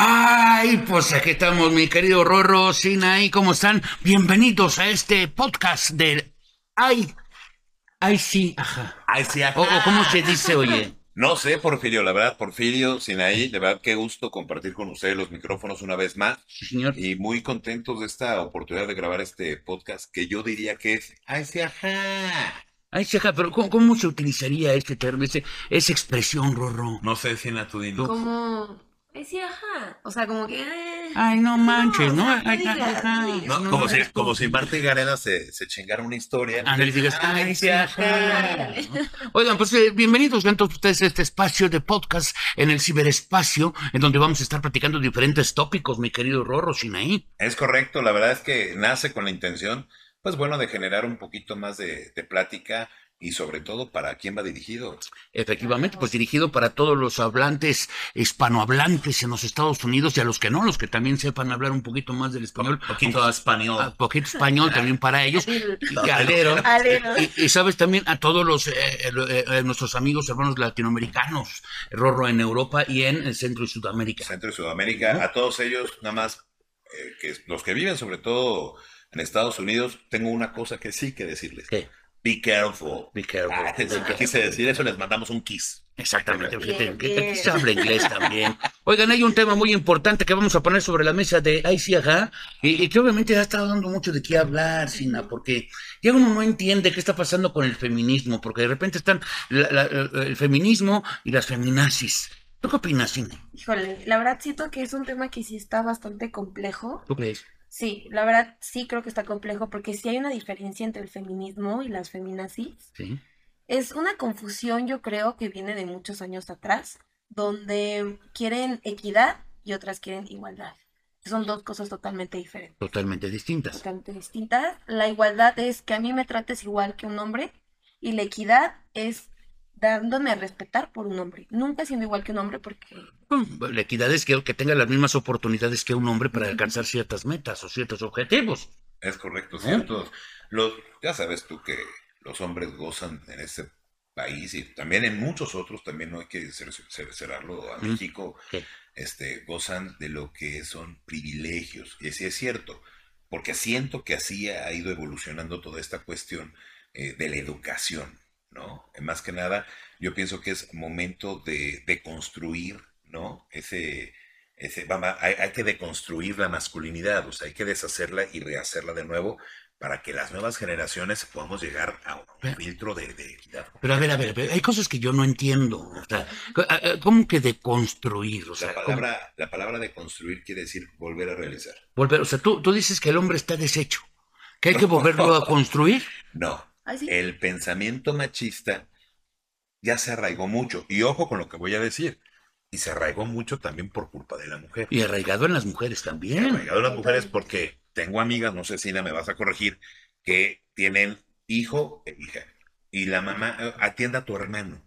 Ay, pues aquí estamos, mi querido Rorro, Sinaí, ¿cómo están? Bienvenidos a este podcast del... Ay, ay sí, ajá. Ay, sí, ajá. O, o ¿cómo se dice, oye? No sé, Porfirio, la verdad, Porfirio, Sinaí, de verdad, qué gusto compartir con ustedes los micrófonos una vez más. Sí, señor. Y muy contentos de esta oportunidad de grabar este podcast que yo diría que es. Ay, sí, ajá. Ay, sí, ajá, pero ¿cómo, cómo se utilizaría este término, ese- esa expresión, Rorro? No sé, Sina, tú dilo. Como, ay, sí, ajá. O sea, como que. eh, Ay, no manches, ¿no? Ay, ajá. como si, es como si Marta y Gareda se, se chingara una historia. Ah, no le digas, ay, sí, ajá. Oigan, pues eh, bienvenidos sean todos ustedes a este espacio de podcast en el ciberespacio, en donde vamos a estar platicando diferentes tópicos, mi querido Rorro, Sinaí. Es correcto, la verdad es que nace con la intención, pues bueno, de generar un poquito más de, de plática y sobre todo para quién va dirigido. Efectivamente, pues dirigido para todos los hablantes, hispanohablantes en los Estados Unidos y a los que no, los que también sepan hablar un poquito más del español. Poquito Un español. poquito español también para ellos. Y. Alero. Y, y sabes también a todos los eh, eh, eh, nuestros amigos hermanos latinoamericanos, Rorro en Europa y en el Centro y Sudamérica. Centro y Sudamérica, a todos ellos, nada más, eh, que los que viven sobre todo en Estados Unidos, tengo una cosa que sí que decirles. ¿Qué? Be careful. Be careful. Ah, es lo que quise decir eso, les mandamos un kiss. Exactamente, Bien, bien. se habla inglés también. Oigan, hay un tema muy importante que vamos a poner sobre la mesa de Ay, sí, ajá, y, y que obviamente ha estado dando mucho de qué hablar, Sina, porque ya uno no entiende qué está pasando con el feminismo, porque de repente están la- la- el feminismo y las feminazis. ¿Tú qué opinas, Sina? Híjole, la verdad siento que es un tema que sí está bastante complejo. ¿Tú crees? Sí, la verdad sí creo que está complejo porque sí hay una diferencia entre el feminismo y las feminazis. Sí. Es una confusión, yo creo, que viene de muchos años atrás, donde quieren equidad y otras quieren igualdad. Son dos cosas totalmente diferentes, Totalmente distintas. totalmente distintas. La igualdad es que a mí me trates igual que un hombre y la equidad es dándome a respetar por un hombre, nunca siendo igual que un hombre porque La equidad es que, que tenga las mismas oportunidades que un hombre para alcanzar ciertas metas o ciertos objetivos. Es correcto, ¿Eh? ¿cierto? Los, ya sabes tú que los hombres gozan en este país y también en muchos otros, también no hay que cer- cer- cerrarlo a. México, este, gozan de lo que son privilegios. Y así es cierto, porque siento que así ha ido evolucionando toda esta cuestión eh, de la educación, ¿no? Eh, Más que nada, yo pienso que es momento de, de construir, ¿no? Ese, ese, vamos, hay, hay que deconstruir la masculinidad, o sea, hay que deshacerla y rehacerla de nuevo para que las nuevas generaciones podamos llegar a un Pero- filtro de, de equidad. Pero a ver, a ver, hay cosas que yo no entiendo. O sea, ¿cómo que de construir? O sea, La ¿cómo- palabra, la palabra de construir quiere decir volver a realizar. volver, o sea, tú, tú dices que el hombre está deshecho, que hay que volverlo a construir. No, Ay, sí. el pensamiento machista ya se arraigó mucho. Y ojo con lo que voy a decir. Y se arraigó mucho también por culpa de la mujer. Y arraigado en las mujeres también. arraigó en las mujeres porque tengo amigas, no sé si me vas a corregir, que tienen hijo e hija. Y la mamá eh, atienda a tu hermano.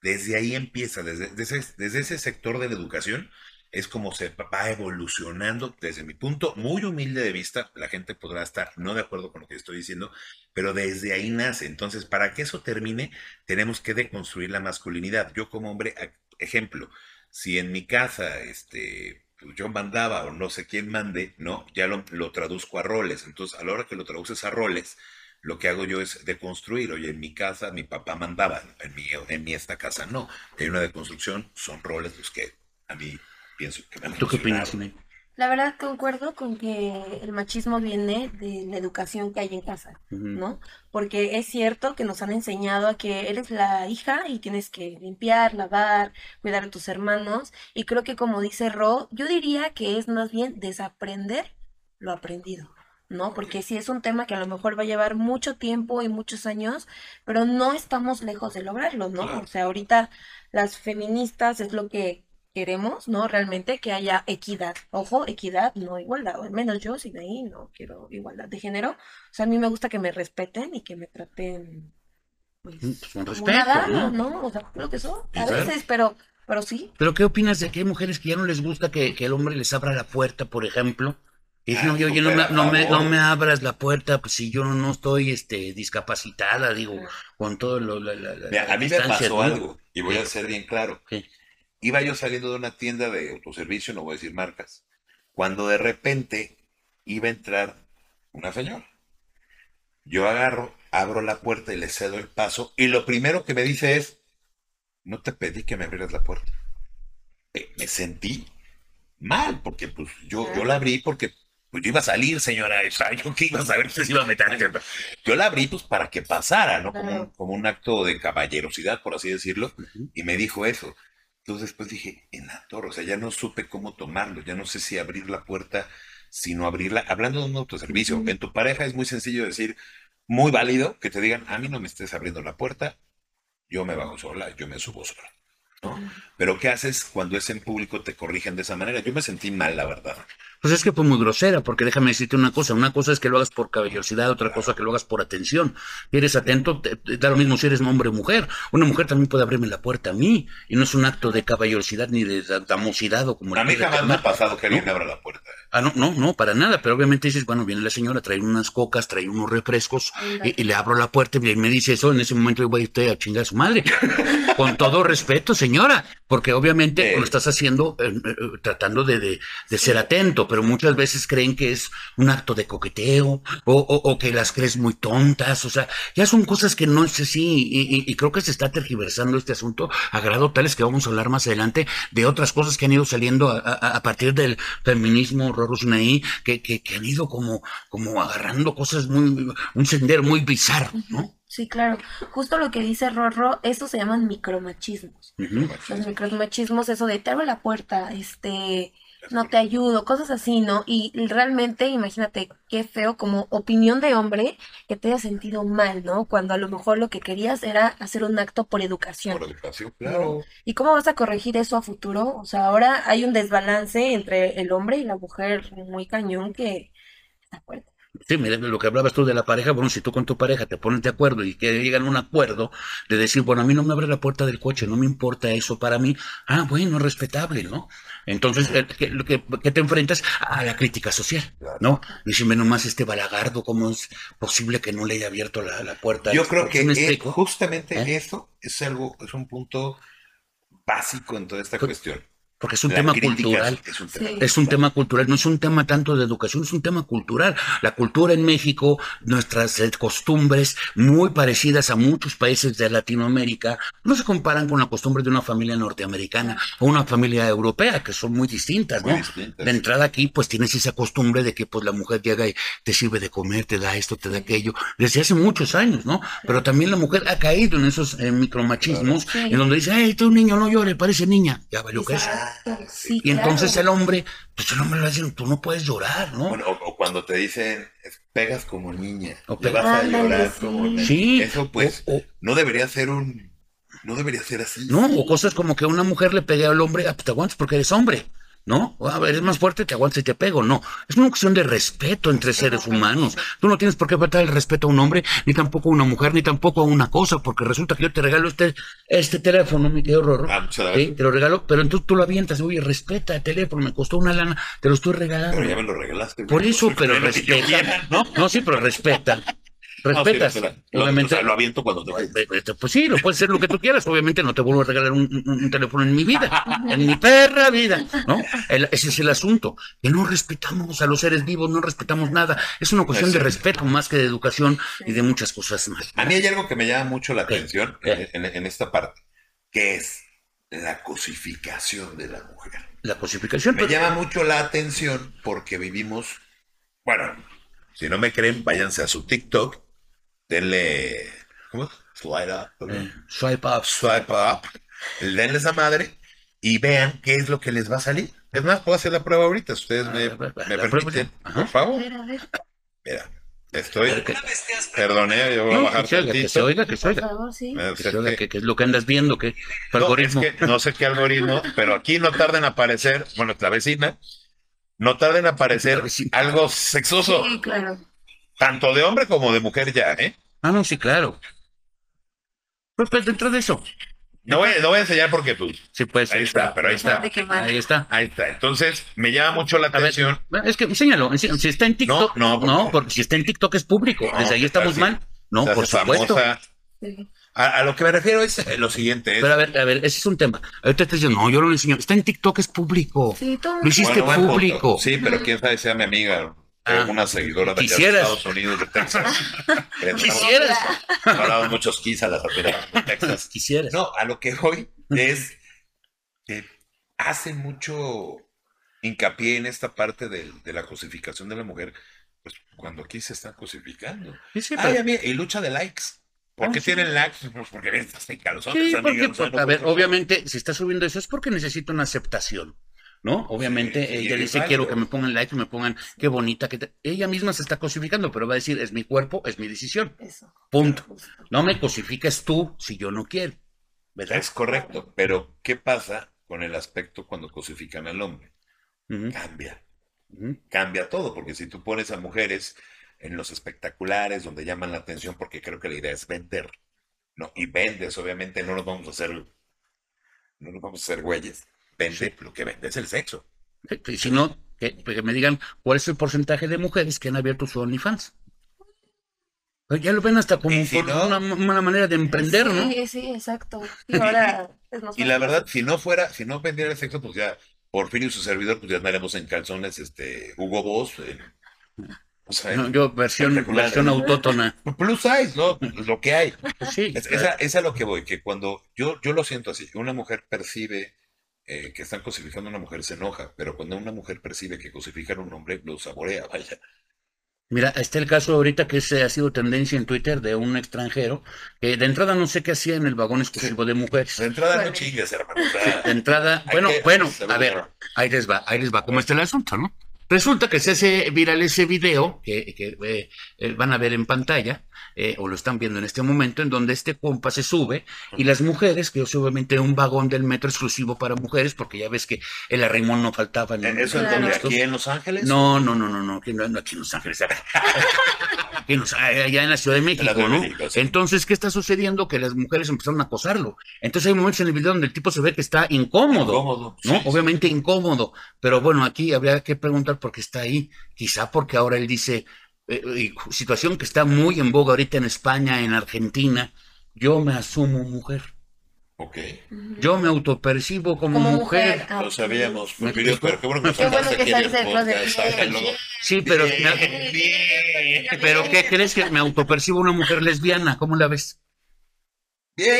Desde ahí empieza, desde, desde, desde ese sector de la educación, es como se va evolucionando desde mi punto muy humilde de vista. La gente podrá estar no de acuerdo con lo que estoy diciendo, pero desde ahí nace. Entonces, para que eso termine, tenemos que deconstruir la masculinidad. Yo como hombre, ejemplo, si en mi casa, este, pues, yo mandaba o no sé quién mande, ¿no? Ya lo, lo traduzco a roles. Entonces, a la hora que lo traduces a roles, lo que hago yo es deconstruir. Oye, en mi casa mi papá mandaba, en mi, en mi esta casa no. Hay una deconstrucción, son roles los que a mí pienso que ¿Tú qué opinas. Sine? La verdad concuerdo con que el machismo viene de la educación que hay en casa. ¿no? Porque es cierto que nos han enseñado a que eres la hija y tienes que limpiar, lavar, cuidar a tus hermanos. Y creo que como dice Ro, yo diría que es más bien desaprender lo aprendido, ¿no? Porque sí es un tema que a lo mejor va a llevar mucho tiempo y muchos años, pero no estamos lejos de lograrlo, ¿no? O sea, ahorita las feministas es lo que queremos, ¿no? Realmente que haya equidad. Ojo, equidad, no igualdad. O al menos yo, sin ahí, no quiero igualdad de género. O sea, a mí me gusta que me respeten y que me traten, pues, Pues, con como respeto, una dama, ¿no? ¿no? O sea, lo que son. A veces, pero, pero sí. Pero ¿qué opinas de que hay mujeres que ya no les gusta que, que el hombre les abra la puerta, por ejemplo? Y dicen, oye, oye, no me, no, me, no me abras la puerta, pues si yo no estoy este, discapacitada, digo, con todo lo, la, la- la- Mira, a mí me pasó ¿no? algo, y voy a ser bien claro. ¿Qué? Iba yo saliendo de una tienda de autoservicio, no voy a decir marcas, cuando de repente iba a entrar una señora. Yo agarro, abro la puerta y le cedo el paso, y lo primero que me dice es, no te pedí que me abrieras la puerta. Eh, me sentí mal, porque pues yo, yo la abrí porque pues yo iba a salir, señora, yo que iba a saber que se iba a meter. Yo la abrí pues para que pasara, ¿no? Como un, como un acto de caballerosidad, por así decirlo, y me dijo eso. Entonces después dije, en la torre, o sea, ya no supe cómo tomarlo, ya no sé si abrir la puerta, si no abrirla. Hablando de un autoservicio, en tu pareja es muy sencillo decir, muy válido, que te digan, a mí no me estés abriendo la puerta, yo me bajo sola, yo me subo sola. ¿no? Pero ¿qué haces cuando es en público te corrigen de esa manera? Yo me sentí mal, la verdad. Pues es que fue muy grosera, porque déjame decirte una cosa, una cosa es que lo hagas por caballerosidad, otra cosa que lo hagas por atención. Si eres atento, te, te da lo mismo si eres hombre o mujer. Una mujer también puede abrirme la puerta a mí, y no es un acto de caballerosidad ni de damosidad o como... A mí jamás me ha pasado que alguien me abra la puerta. Ah, no, no, no, para nada, pero obviamente dices, bueno, viene la señora, trae unas cocas, trae unos refrescos, y, y, le abro la puerta y me dice eso, en ese momento yo voy a irte a chingar a su madre. Con todo respeto, señora, porque obviamente eh. lo estás haciendo eh, eh, tratando de, de, de, ser atento, pero muchas veces creen que es un acto de coqueteo o, o, o, que las crees muy tontas, o sea, ya son cosas que no es así, y, y, y, creo que se está tergiversando este asunto a grado tales que vamos a hablar más adelante de otras cosas que han ido saliendo a, a, a partir del feminismo, Rosnaí, que, que, que, han ido como, como agarrando cosas muy, un sendero muy bizarro, ¿no? Sí, claro. Justo lo que dice Rorro, estos se llaman micromachismos. Uh -huh. Los micromachismos, eso de te abro la puerta, este, no te ayudo, cosas así, ¿no? Y realmente, imagínate qué feo como opinión de hombre que te haya sentido mal, ¿no? Cuando a lo mejor lo que querías era hacer un acto por educación. Por educación, claro. ¿Y cómo vas a corregir eso a futuro? O sea, ahora hay un desbalance entre el hombre y la mujer muy cañón que está fuerte. Sí, mira, lo que hablabas tú de la pareja, bueno, si tú con tu pareja te pones de acuerdo y que llegan a un acuerdo de decir, bueno, a mí no me abre la puerta del coche, no me importa eso para mí, ah, bueno, respetable, ¿no? Entonces, ¿qué, qué, qué te enfrentas? A la crítica social, ¿no? Dicime nomás este balagardo, ¿cómo es posible que no le haya abierto la, la puerta? Yo creo que es, justamente ¿Eh? eso es algo, es un punto básico en toda esta pues, cuestión. Porque es un la tema cultural. Es un tema, sí. es un tema cultural, no es un tema tanto de educación, es un tema cultural. La cultura en México, nuestras eh, costumbres muy parecidas a muchos países de Latinoamérica, no se comparan con la costumbre de una familia norteamericana o una familia europea, que son muy distintas, ¿no? Muy distintas. De entrada aquí, pues tienes esa costumbre de que pues la mujer llega y te sirve de comer, te da esto, te da aquello, desde hace muchos años, ¿no? Pero también la mujer ha caído en esos eh, micromachismos, sí. en donde dice, ay, tú niño no llore, parece niña. Ya valió que es. Sí, y entonces claro. el hombre, pues el hombre le va a decir, tú no puedes llorar, ¿no? Bueno, o, o, cuando te dicen, pegas como niña, o te vas a llorar sí. como niña. Sí. Eso pues O- o- no debería ser un, no debería ser así. No, o cosas como que una mujer le pegue al hombre, ah, pues te aguantas porque eres hombre, ¿no? A ver, eres más fuerte, te aguantas y te pego, no. Es una cuestión de respeto entre seres humanos. Tú no tienes por qué faltar el respeto a un hombre, ni tampoco a una mujer, ni tampoco a una cosa, porque resulta que yo te regalo este, este teléfono, mi querido Rorro. Ah, Sí, te lo regalo, pero entonces tú lo avientas, oye, respeta el teléfono, me costó una lana, te lo estoy regalando. Pero ya me lo regalaste. Por eso, pero respeta. ¿no? No, sí, pero respeta. No, sí, Respetas. Lo- Obviamente. o sea, lo aviento cuando te vayas. Eh, eh, Pues sí, lo puedes hacer lo que tú quieras. Obviamente no te vuelvo a regalar un, un- un teléfono en mi vida, en mi perra vida, ¿no? El- ese es el asunto. Que no respetamos a los seres vivos, no respetamos nada. Es una cuestión Es de respeto más que de educación y de muchas cosas más. A mí hay algo que me llama mucho la ¿Qué? atención ¿Qué? en, en- en esta parte, que es la cosificación de la mujer. La cosificación. Me pero- llama mucho la atención porque vivimos, bueno, si no me creen, váyanse a su TikTok, denle, ¿cómo? Slide up, eh, swipe up. swipe up, denle esa madre y vean qué es lo que les va a salir. Es más, puedo hacer la prueba ahorita, si ustedes me, A ver, me la permiten, por favor. ver, a ver, Mira, estoy, eh, yo voy a no, bajar que se oiga, que se oiga, que se por oiga. favor, sí. Que se es oiga, que- que, que es lo que andas viendo, que No, algoritmo. es que no sé qué algoritmo, pero aquí no tarda en aparecer, bueno, la vecina, no tarda en aparecer algo sexoso, Sí, claro. tanto de hombre como de mujer ya, ¿eh? Ah, no, sí, claro. Pues, pues dentro de eso. No voy, no voy a enseñar porque tú. Sí, pues. Ahí está, pero ahí está. Ahí está. Ahí está. Entonces, me llama mucho la ver, atención. es que enséñalo. Si está en TikTok, No, no, porque- no, porque si está en TikTok es público. No, Desde ahí estamos así mal. No, por supuesto. famosa. A, a lo que me refiero es eh, lo siguiente. es- Pero a ver, a ver, ese es un tema. Ahorita te diciendo, no, yo no lo enseño. Está en TikTok, es público. Sí, todo Lo hiciste Bueno, público. Sí, pero quién sabe si sea mi amiga, Ah. alguna seguidora de de. Estados Unidos, de Texas. Quisieras. Hablamos muchos quis a la rapera de Texas. Quisieras. No, a lo que voy es que hace mucho hincapié en esta parte del- de, la cosificación de la mujer, pues cuando aquí se están cosificando. Sí, sí, Ay, pero- mí, y lucha de likes. ¿Por Ah, qué sí. tienen likes? Pues porque ven, estás en calzones, Sí, amiga, porque, o sea, porque, no a ver, obviamente, si está subiendo eso es porque necesita una aceptación, ¿no? Obviamente, Sí, ella dice, válido. quiero que me pongan like, que me pongan, qué bonita, que te-". ella misma se está cosificando, pero va a decir, es mi cuerpo, es mi decisión, Eso. punto. No me cosificas tú si yo no quiero, ¿verdad? Es correcto, pero ¿qué pasa con el aspecto cuando cosifican al hombre? Cambia. cambia todo, porque si tú pones a mujeres en los espectaculares donde llaman la atención, porque creo que la idea es vender, ¿no? Y vendes, obviamente no nos vamos a hacer, no nos vamos a hacer güeyes. Vende, lo que vende es el sexo. Y si no, que, que me digan cuál es el porcentaje de mujeres que han abierto su OnlyFans. Pues ya lo ven hasta como si no- una, una manera de emprender, ¿no? Sí, sí, exacto. Y ahora Y la verdad, si no fuera, si no vendiera el sexo, pues ya, Porfirio y su servidor, pues ya andaremos en calzones, este, Hugo Boss, eh, o sea, No, yo versión, versión autótona. plus size, ¿no? Es lo que hay. Pues sí. Es, es a, es a lo que voy, que cuando yo, yo lo siento así, una mujer percibe eh, que están cosificando a una mujer, se enoja, pero cuando una mujer percibe que cosifican a un hombre, lo saborea, vaya. Mira, está el caso ahorita que se ha sido tendencia en Twitter de un extranjero que de entrada no sé qué hacía en el vagón exclusivo de mujeres. De entrada no chingues, hermano. o sea, De entrada, bueno, que- bueno, a ver, ahí les va, ahí les va, ¿cómo está el asunto, no? Resulta que se hace viral ese video que, que, eh, eh, van a ver en pantalla, eh, o lo están viendo en este momento, en donde este compa se sube y las mujeres, que es obviamente un vagón del metro exclusivo para mujeres, porque ya ves que el arrimón no faltaba en ¿Eso en donde? ¿Aquí en Los Ángeles? No, no, no, no, no, aquí no, no, aquí en Los Ángeles. Aquí en Los- allá en la Ciudad de México, de ¿no? México, sí. Entonces, ¿qué está sucediendo? Que las mujeres empezaron a acosarlo. Entonces hay momentos en el video donde el tipo se ve que está incómodo. Incómodo, ¿no? sí, Obviamente incómodo. Pero bueno, aquí habría que preguntar por qué está ahí. Quizá porque ahora él dice, eh, y situación que está muy en boga ahorita en España, en Argentina, yo me asumo mujer. Ok, Ujú. Yo me autopercibo como, Como mujer. mujer. Ah, lo sabíamos, Me explico. pero qué bueno que Qué bueno que sácalo. bien. Sí, pero, Bien, bien, pero ¿qué crees que me autopercibo una mujer lesbiana? ¿Cómo la ves? bien.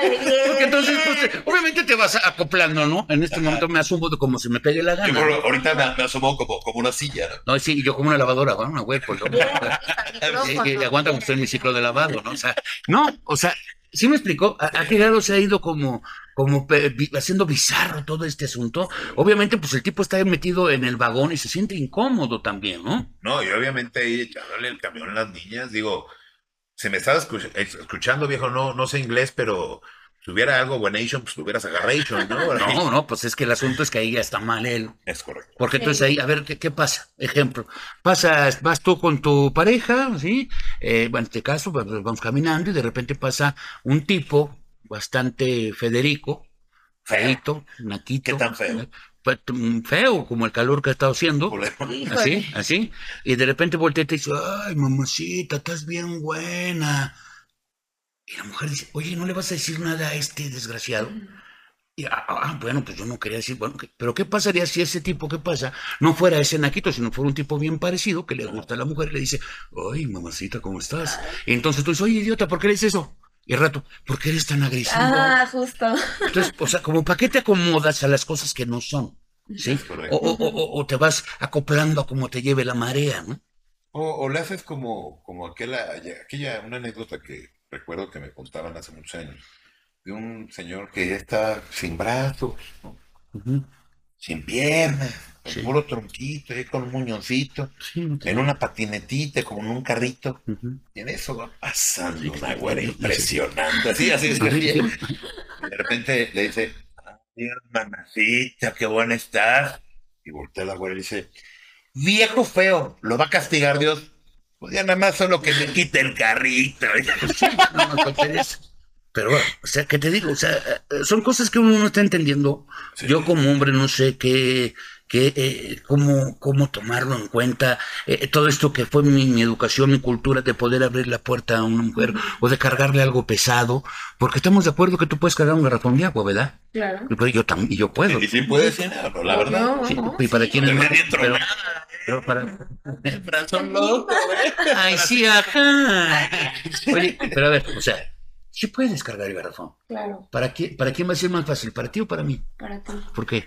Bien, Porque entonces, bien. pues, te- obviamente te vas acoplando, ¿no? En este momento me asumo de como se me pegue la Yo gana. ahorita me, me asomó como, como una silla, ¿no? No, sí, yo como una lavadora, bueno, una güey, pues, ¿no? Aguanta como estoy en mi ciclo de lavado, ¿no? O sea, no, o sea, sí me explicó a, qué grado se ha ido como, como haciendo bizarro todo este asunto. Obviamente, pues el tipo está metido en el vagón y se siente incómodo también, ¿no? No, y obviamente ahí echándole el camión a las niñas, digo, se me estaba escuch- escuchando, viejo, no, no sé inglés, pero si hubiera algo Buenation, pues tuvieras agarration, ¿no? No, no, pues es que el asunto es que ahí ya está mal él. Es correcto. Porque entonces ahí, a ver, ¿qué, qué pasa? Ejemplo, pasas, vas tú con tu pareja, ¿sí? Eh, bueno, en este caso, pues, vamos caminando y de repente pasa un tipo bastante Federico, feito, naquito. ¿Qué tan feo? Pues, mm, feo, como el calor que ha estado haciendo. Así, así. Y de repente voltea y te dice, ay, mamacita, estás bien buena. Y la mujer dice, oye, ¿no le vas a decir nada a este desgraciado? Y, ah, ah, bueno, pues yo no quería decir, bueno, ¿qué- pero ¿qué pasaría si ese tipo que pasa no fuera ese naquito, sino fuera un tipo bien parecido que le gusta a la mujer y le dice, ay, mamacita, ¿cómo estás? Y entonces tú dices, oye, idiota, ¿por qué le dices eso? Y el rato, ¿por qué eres tan agresivo? Ah, justo. Entonces, o sea, como para qué te acomodas a las cosas que no son, ¿sí? O, o- o- o te vas acoplando a como te lleve la marea, ¿no? O, o le haces como, como aquella, aquella, una anécdota que recuerdo que me contaban hace muchos años, de un señor que ya está sin brazos, sin piernas, con Sí. puro tronquito, ahí con un muñoncito, Sí, no te- en una patinetita, como en un carrito. Y en eso va pasando Sí, una güera impresionante. Así, así que De repente le dice, ay, hermanacita, qué buena estás. Y voltea la güera y dice, viejo feo, ¿lo va a castigar Dios? Pues ya nada más solo que me quite el carrito. Eso. Pero bueno, o sea, ¿qué te digo? O sea, eh, son cosas que uno no está entendiendo. Sí. Yo como hombre no sé qué, que eh, cómo, cómo tomarlo en cuenta, eh, todo esto que fue mi, mi, educación, mi cultura, de poder abrir la puerta a una mujer o de cargarle algo pesado, porque estamos de acuerdo que tú puedes cargar un garrafón de agua, ¿verdad? Claro. Y pues yo también, yo puedo. Y sí puedes llenarlo, la verdad. No, Sí, no, y para sí. quienes No pero, nada. pero para, Son locos, güey. ay, sí, ajá. Oye, pero a ver, o sea, sí puedes descargar el garrafón. Claro, ¿Para, qué, ¿Para quién va a ser más fácil? ¿Para ti o para mí? para ti. ¿Por qué?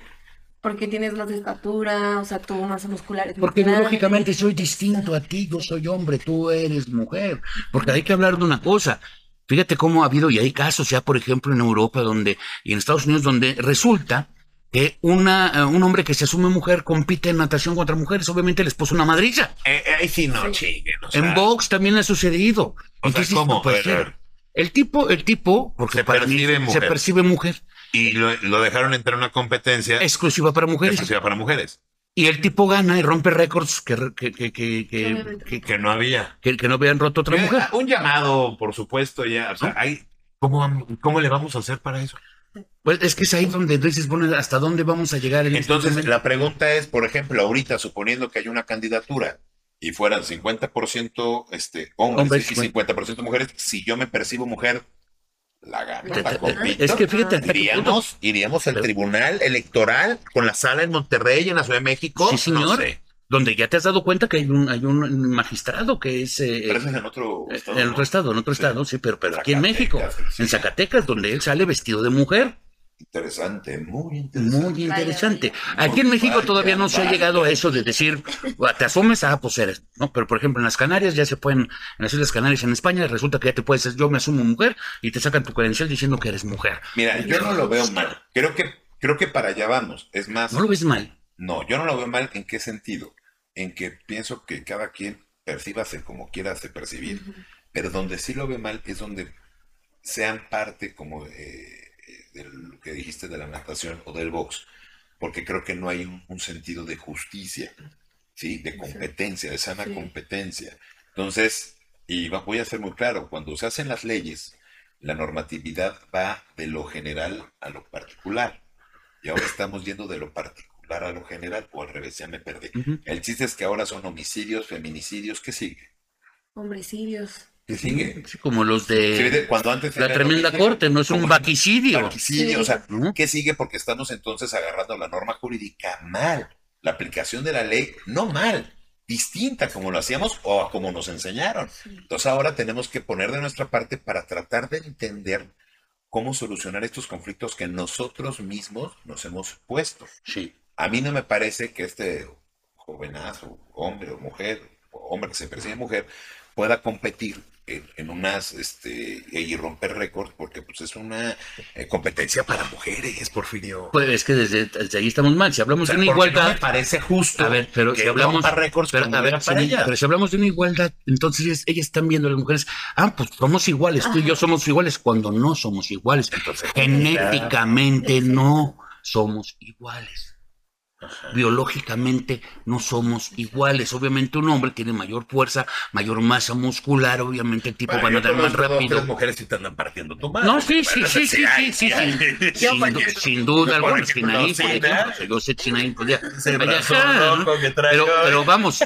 Porque tienes más estatura, o sea, tu masa muscular es más Porque grande. biológicamente soy distinto a ti, yo soy hombre, tú eres mujer. Porque hay que hablar de una cosa. Fíjate cómo ha habido, y hay casos ya, por ejemplo, en Europa donde, y en Estados Unidos, donde resulta que una, eh, un hombre que se asume mujer compite en natación contra mujeres, obviamente les puso una madrilla. Eh, eh, ahí sí no chinguen, o sea, en box también ha sucedido. O sea, Entonces, ¿cómo? ver. El tipo, el tipo, porque Se para mí percibe se mujer. percibe mujer, Y lo, lo dejaron entrar en una competencia exclusiva para mujeres. exclusiva para mujeres, Y el tipo gana y rompe récords que, que, que, que, que, Obviamente. que- que no había. que- que no habían roto otra mujer. Un llamado, por supuesto, ya. O sea, hay, ¿cómo, ¿cómo le vamos a hacer para eso? Pues es que es ahí donde dices, bueno, ¿hasta dónde vamos a llegar? En este Entonces, momento? la pregunta es, por ejemplo, ahorita, suponiendo que hay una candidatura y fueran 50% este, hombres Hombres, y 50% mujeres, si yo me percibo mujer, la gano, la Te- te- compito. es que fíjate, Iríamos, iríamos al tribunal electoral con la sala en Monterrey, en la Ciudad de México. Sí, señor. No sé, donde ya te has dado cuenta que hay un, hay un magistrado que es eh, pero eso es en otro eh, estado. en ¿no? otro estado, en otro Sí. estado, sí, pero, pero aquí en México, sí. en Zacatecas, donde él sale vestido de mujer. Interesante, muy interesante. Muy interesante. vaya. Aquí en México Vaya, todavía no se ha llegado a eso de decir, "Ah, te asumes, ah, pues eres, ¿no? Pero por ejemplo, en las Canarias ya se pueden, en las Islas Canarias, en España, resulta que ya te puedes, decir, yo me asumo mujer y te sacan tu credencial diciendo que eres mujer. Mira, yo no lo veo mal. Creo que, creo que para allá vamos. Es más, ¿No lo ves mal? No, yo no lo veo mal. ¿En qué sentido? En que pienso que cada quien percíbase como quiera se percibir. Pero donde sí lo veo mal es donde sean parte como de, de lo que dijiste de la natación o del box. Porque creo que no hay un, un sentido de justicia, ¿sí? De competencia, de sana Sí. competencia. Entonces, y va- voy a ser muy claro, cuando se hacen las leyes, la normatividad va de lo general a lo particular. Y ahora estamos yendo de lo particular a lo general, o al revés, ya me perdí. Ujú. El chiste es que ahora son homicidios, feminicidios, ¿qué sigue? Hombrecidios. ¿Qué sigue? Sí, como los Sí, de Cuando antes la tremenda homicidio, corte, no es un vaquicidio. Vaquicidio, o sea. ¿qué sigue? Porque estamos entonces agarrando la norma jurídica mal. La aplicación de la ley, no mal, distinta como lo hacíamos o a como nos enseñaron. Sí. Entonces ahora tenemos que poner de nuestra parte para tratar de entender cómo solucionar estos conflictos que nosotros mismos nos hemos puesto. Sí. A mí no me parece que este jovenazo, hombre o mujer, o hombre que se percibe mujer, pueda competir en, en unas, este, y romper récords, porque pues es una eh, competencia para mujeres, Porfirio. Pues es que desde, desde ahí estamos mal. Si hablamos O sea, de una porque no igualdad, me parece justo A ver, pero que si hablamos, récords pero, a ver, ella. pero si hablamos de una igualdad, entonces ellas, ellas están viendo a las mujeres, ah, pues somos iguales, tú y yo somos iguales, cuando no somos iguales. Entonces, Genéticamente no somos iguales. Biológicamente no somos iguales. Obviamente un hombre tiene mayor fuerza, mayor masa muscular, obviamente el tipo Bueno, va a nadar más dos, rápido. tres mujeres sí te andan partiendo tu madre. No, sí, sí, sí, sí, sí, sí, sin, duda alguna, Sinaí, por ejemplo, ¿no? yo sé Sinaí, podía-. Pero, pero vamos,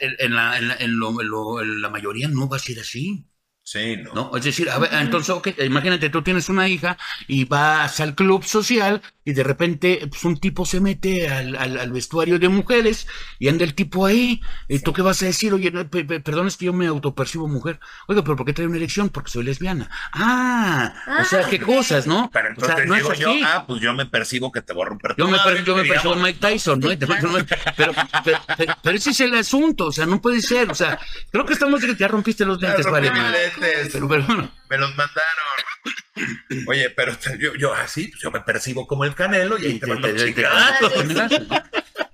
en la, en, la, en lo- en lo- en la mayoría no va a ser así, Sí, no. ¿no? Es decir, a ver, entonces, ok, imagínate, tú tienes una hija y vas al club social y de repente pues, un tipo se mete al, al- al vestuario de mujeres y anda el tipo ahí. ¿Y tú qué vas a decir? Oye, perdón, es que yo me autopercibo mujer. Oiga, pero ¿por qué trae una erección? Porque soy lesbiana. Ah, o sea, qué cosas, ¿no? Pero o entonces sea, no es digo yo, así. ah, pues yo me percibo que te voy a romper Yo me, madre, yo me percibo Mike Tyson, ¿no? Y te- Pero, pero, pero- pero ese es el asunto, o sea, no puede ser, o sea, creo que estamos de que ya rompiste los lentes, vale, madre. Lentes. Pero, pero bueno, Me los mandaron. Oye, pero yo, yo así, pues yo me percibo como el canelo y ahí te mando.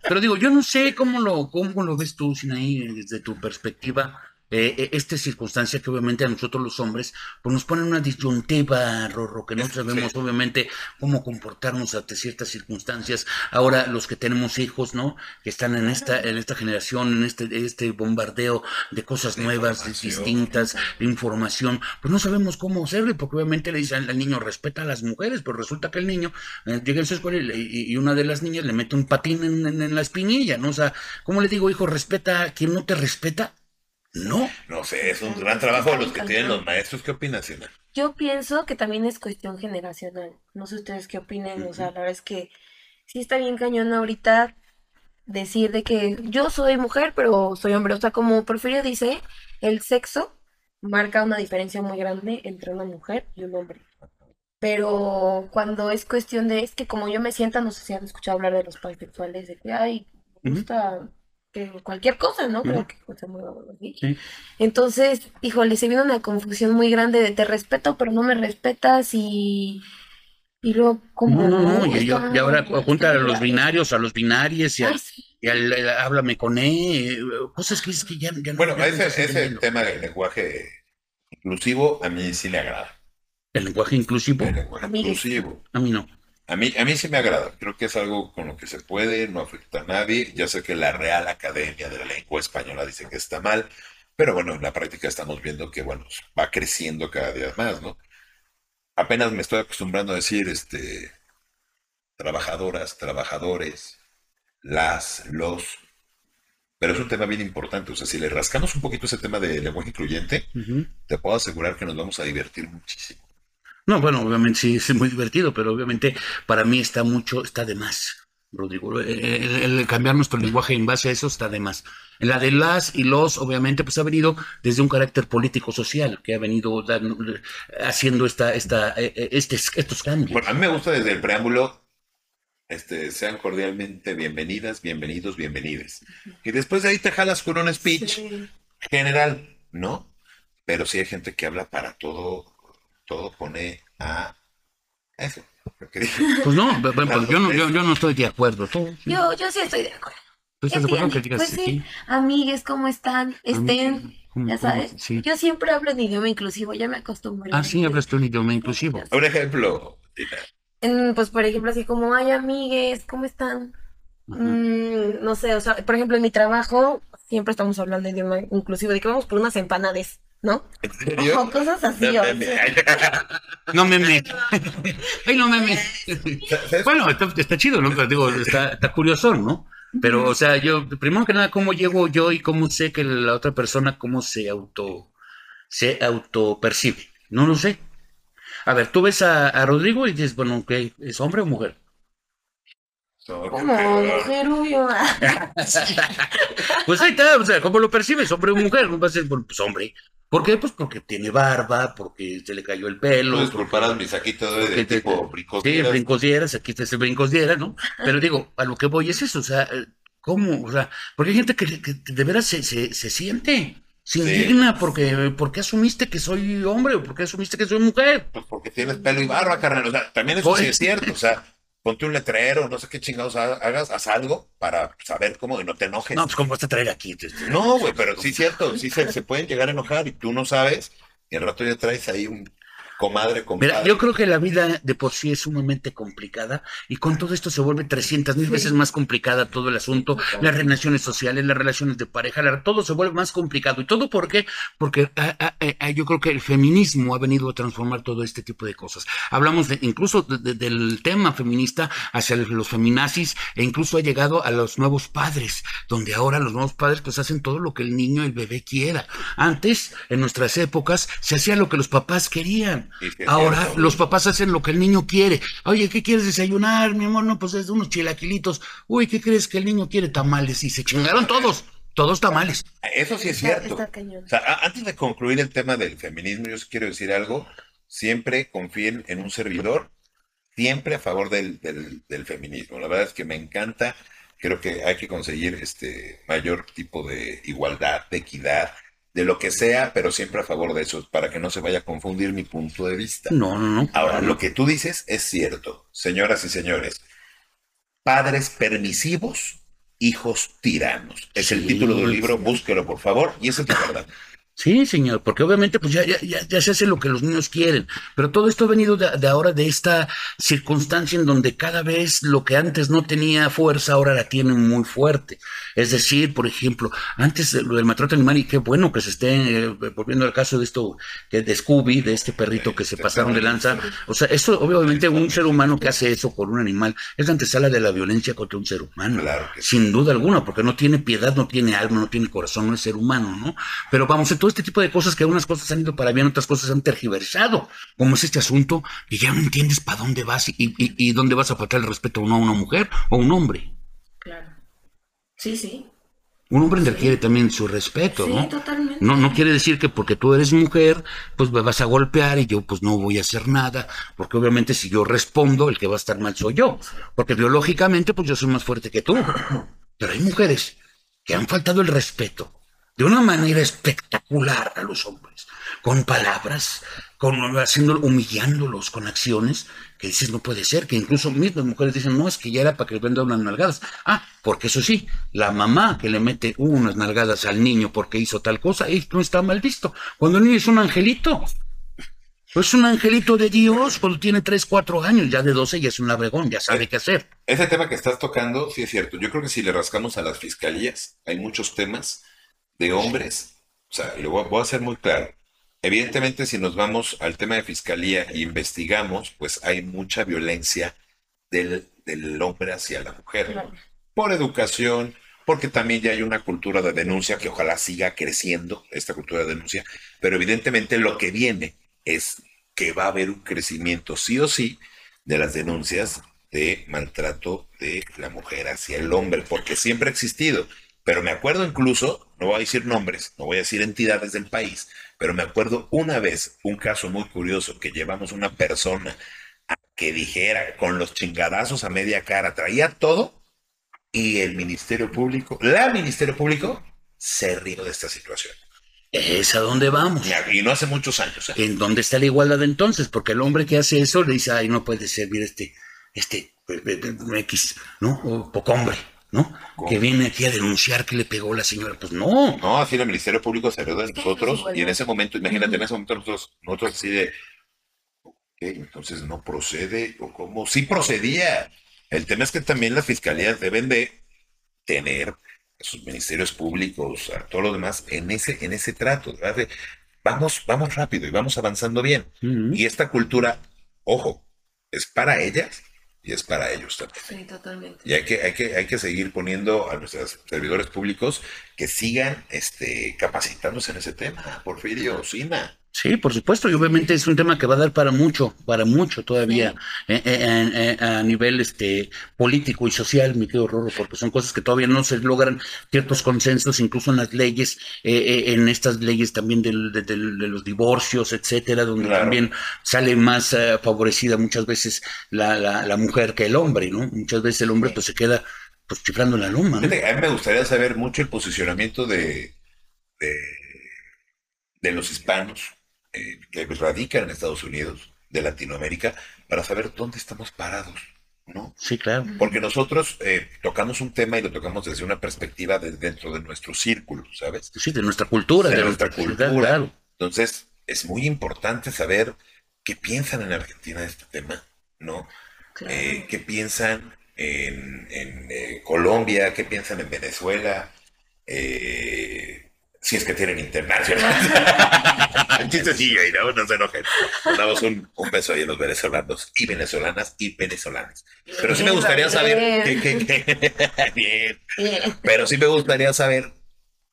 Pero digo, yo no sé cómo lo, cómo lo ves tú, Sinaí, desde tu perspectiva. Eh, eh, esta circunstancia que obviamente a nosotros los hombres pues nos pone una disyuntiva, Rorro, que no sabemos obviamente cómo comportarnos ante ciertas circunstancias. Ahora los que tenemos hijos, ¿no? Que están en esta, en esta generación, en este, este bombardeo de cosas nuevas, distintas, de información, pues no sabemos cómo hacerle, porque obviamente le dicen al niño respeta a las mujeres, pero resulta que el niño eh, llega a su escuela y, una de las niñas le mete un patín en, en la espinilla, ¿no? O sea, ¿cómo le digo, hijo, respeta a quien no te respeta? No. No sé, es un gran trabajo los que tienen los maestros. ¿Qué opinas, Sina? Yo pienso que también es cuestión generacional. No sé ustedes qué opinen. O sea, la verdad es que sí está bien cañón ahorita decir de que yo soy mujer, pero soy hombre. O sea, como Porfirio dice, el sexo marca una diferencia muy grande entre una mujer y un hombre. Pero cuando es cuestión de, es que como yo me sienta, no sé si han escuchado hablar de los pansexuales, de que, ay, me gusta que cualquier cosa, ¿no? Creo que así. Entonces, híjole, se viene una confusión muy grande de te respeto, pero no me respetas y... Y luego, como... No, no, no, y, ahora junta a los binarios, a los binarios y, al, háblame con él, cosas que, es que ya, ya Bueno, ese, ese tema del lenguaje inclusivo a mí sí le agrada. ¿El lenguaje inclusivo? El lenguaje inclusivo. A mí no. A mí, a mí sí me agrada, creo que es algo con lo que se puede, no afecta a nadie. Ya sé que la Real Academia de la Lengua Española dice que está mal, pero bueno, en la práctica estamos viendo que, bueno, va creciendo cada día más, ¿no? Apenas me estoy acostumbrando a decir, este, trabajadoras, trabajadores, las, los, pero es un tema bien importante. O sea, si le rascamos un poquito ese tema de lenguaje incluyente, te puedo asegurar que nos vamos a divertir muchísimo. No, bueno, obviamente sí, es muy divertido, pero obviamente para mí está mucho, está de más, Rodrigo. El, cambiar nuestro lenguaje en base a eso está de más. En la de las y los, obviamente, pues ha venido desde un carácter político-social que ha venido haciendo esta, esta, este, estos cambios. Bueno, a mí me gusta desde el preámbulo este, sean cordialmente bienvenidas, bienvenidos, bienvenides. Y después de ahí te jalas con un speech general, ¿no? Pero sí hay gente que habla para todo todo pone a eso. Pues no, pues yo no, yo, no estoy de acuerdo. Yo, yo sí estoy de acuerdo. ¿Tú estás de acuerdo que digas pues sí, amigues, ¿cómo están? Estén, ya sabes. Yo siempre hablo en idioma inclusivo, ya me acostumbré. Ah, sí, hablas tú en idioma inclusivo. Un ejemplo. pues, por ejemplo, así como, ay, amigues, ¿cómo están? Mm, no sé, o sea, por ejemplo, en mi trabajo siempre estamos hablando de idioma inclusivo, de que vamos por unas empanadas. ¿no? ¿En serio? O cosas así. No me me. Ay, no me me. Bueno, está, chido, ¿no? Digo, está, está curioso, ¿no? Pero, o sea, yo, primero que nada, ¿cómo llego yo y cómo sé que la otra persona, cómo se auto, se autopercibe? No lo sé. A ver, tú ves a, a Rodrigo y dices, bueno, ¿qué? ¿Es hombre o mujer? Como mujer, pues ahí está, o sea, ¿cómo lo percibes? ¿Hombre o mujer? Va a ser, pues hombre. ¿Por qué? Pues porque tiene barba, porque se le cayó el pelo. Disculparás mi saquito de, tipo brincosieras. Sí, brincosieras, aquí está ese brincosiera, ¿no? Pero digo, a lo que voy es eso, o sea, ¿cómo? O sea, porque hay gente que, de veras se, se, siente, se indigna porque, porque asumiste que soy hombre o porque asumiste que soy mujer. Pues porque tienes pelo y barba, carnal. O sea, también eso sí es cierto, o sea ponte un letrero, no sé qué chingados hagas, haz algo para saber cómo y no te enojes. No, pues cómo vas a traer aquí. No, güey, pero sí es cierto, sí se, se, pueden llegar a enojar y tú no sabes, y al rato ya traes ahí un comadre, compadre. Mira, yo creo que la vida de por sí es sumamente complicada y con todo esto se vuelve 300 mil veces más complicada todo el asunto, las relaciones sociales, las relaciones de pareja, todo se vuelve más complicado. ¿Y todo por qué? Porque ah, ah, eh, ah, yo creo que el feminismo ha venido a transformar todo este tipo de cosas. Hablamos de, incluso del tema feminista hacia los feminazis e incluso ha llegado a los nuevos padres, donde ahora los nuevos padres pues hacen todo lo que el niño, el bebé quiera. Antes, en nuestras épocas, se hacía lo que los papás querían. Ahora los papás hacen lo que el niño quiere. Oye, ¿qué quieres desayunar, mi amor? No, pues es unos chilaquilitos. Uy, ¿qué crees que el niño quiere? Tamales. Y se chingaron todos. Todos tamales. Eso sí es cierto. o sea, antes de concluir el tema del feminismo, yo quiero decir algo. Siempre confíen en un servidor, siempre a favor del, del feminismo. La verdad es que me encanta. Creo que hay que conseguir este mayor tipo de igualdad, de equidad, de lo que sea, pero siempre a favor de eso, para que no se vaya a confundir mi punto de vista. No, no, no. Ahora, lo que tú dices es cierto, señoras y señores. Padres permisivos, hijos tiranos. Es el título del libro, búsquelo por favor, y eso es la verdad. Sí, señor, porque obviamente pues ya, ya, ya, se hace lo que los niños quieren, pero todo esto ha venido de, ahora de esta circunstancia en donde cada vez lo que antes no tenía fuerza ahora la tiene muy fuerte. Es decir, por ejemplo, antes lo del maltrato animal y qué bueno que se esté eh, volviendo al caso de esto que de Scooby, de este perrito que se pasaron de lanza. O sea, eso obviamente un ser humano que hace eso por un animal es la antesala de la violencia contra un ser humano. Claro sin duda alguna, porque no tiene piedad, no tiene alma, no tiene corazón, no es ser humano, ¿no? Pero vamos, entonces este tipo de cosas que algunas cosas han ido para bien, otras cosas han tergiversado, como es este asunto que ya no entiendes para dónde vas y, y, dónde vas a faltar el respeto no a una mujer o a un hombre. Claro. Sí, sí. Un hombre requiere también su respeto, sí, ¿no? Totalmente. No, no quiere decir que porque tú eres mujer, pues me vas a golpear y yo pues no voy a hacer nada, porque obviamente si yo respondo, el que va a estar mal soy yo, porque biológicamente pues yo soy más fuerte que tú. Pero hay mujeres que han faltado el respeto de una manera espectacular a los hombres, con palabras, con haciendo, humillándolos con acciones que dices no puede ser, que incluso mismas mujeres dicen no es que ya era para que le vendan unas nalgadas. Ah, porque eso sí, la mamá que le mete unas nalgadas al niño porque hizo tal cosa, esto no está mal visto. Cuando el niño es un angelito, pues un angelito de Dios cuando tiene 3, 4 años, ya de 12 ya es un labregón, ya sabe qué hacer. Ese tema que estás tocando, sí es cierto. Yo creo que si le rascamos a las fiscalías, hay muchos temas de hombres. O sea, lo voy a hacer muy claro. Evidentemente, si nos vamos al tema de fiscalía e investigamos, pues hay mucha violencia del, del hombre hacia la mujer. Por educación, porque también ya hay una cultura de denuncia que ojalá siga creciendo, esta cultura de denuncia, pero evidentemente lo que viene es que va a haber un crecimiento sí o sí de las denuncias de maltrato de la mujer hacia el hombre, porque siempre ha existido. Pero me acuerdo incluso, no voy a decir nombres, no voy a decir entidades del país, pero me acuerdo una vez un caso muy curioso que llevamos una persona a que dijera con los chingadazos a media cara, traía todo y el Ministerio Público, la Ministerio Público, se rió de esta situación. Es a dónde vamos. Y no hace muchos años. ¿eh? ¿En dónde está la igualdad entonces? Porque el hombre que hace eso le dice, ay, no puede ser, mira este, este, eh, eh, X, ¿no? O poco hombre. ¿No? Que viene aquí a denunciar que le pegó la señora. Pues no. No, así el Ministerio Público se de nosotros y en ese momento, imagínate, en ese momento nosotros, nosotros así de, ok, entonces no procede o cómo. Sí procedía. El tema es que también las fiscalías deben de tener sus ministerios públicos, a todo lo demás, en ese, en ese trato. vamos, vamos rápido y vamos avanzando bien. Y esta cultura, ojo, es para ellas y es para ellos también. Sí, totalmente. Y hay que, hay que, hay que seguir poniendo a nuestros servidores públicos que sigan este, capacitándose en ese tema. Porfirio, Sina. Sí, por supuesto, y obviamente es un tema que va a dar para mucho, para mucho todavía eh, eh, eh, a nivel este político y social, mi querido Rorro, porque son cosas que todavía no se logran ciertos consensos, incluso en las leyes, en estas leyes también de, los divorcios, etcétera, donde también sale más favorecida muchas veces la, mujer que el hombre, ¿no? Muchas veces el hombre pues se queda pues chiflando la loma. A mí me gustaría saber mucho el posicionamiento de, de los hispanos eh, que radican en Estados Unidos, de Latinoamérica, para saber dónde estamos parados. ¿no? Sí, claro. Porque nosotros eh, tocamos un tema y lo tocamos desde una perspectiva de dentro de nuestro círculo, ¿sabes? Sí, de nuestra cultura. De, nuestra cultura. Entonces, es muy importante saber qué piensan en Argentina de este tema, ¿no? Eh, qué piensan en, en Colombia, qué piensan en Venezuela, eh, si es que tienen internacional. Chistecillo ahí, ¿no? No se enojen. Damos un, un, beso ahí a los venezolanos y venezolanas y venezolanas. Pero sí me gustaría saber. Bien. Pero sí me gustaría saber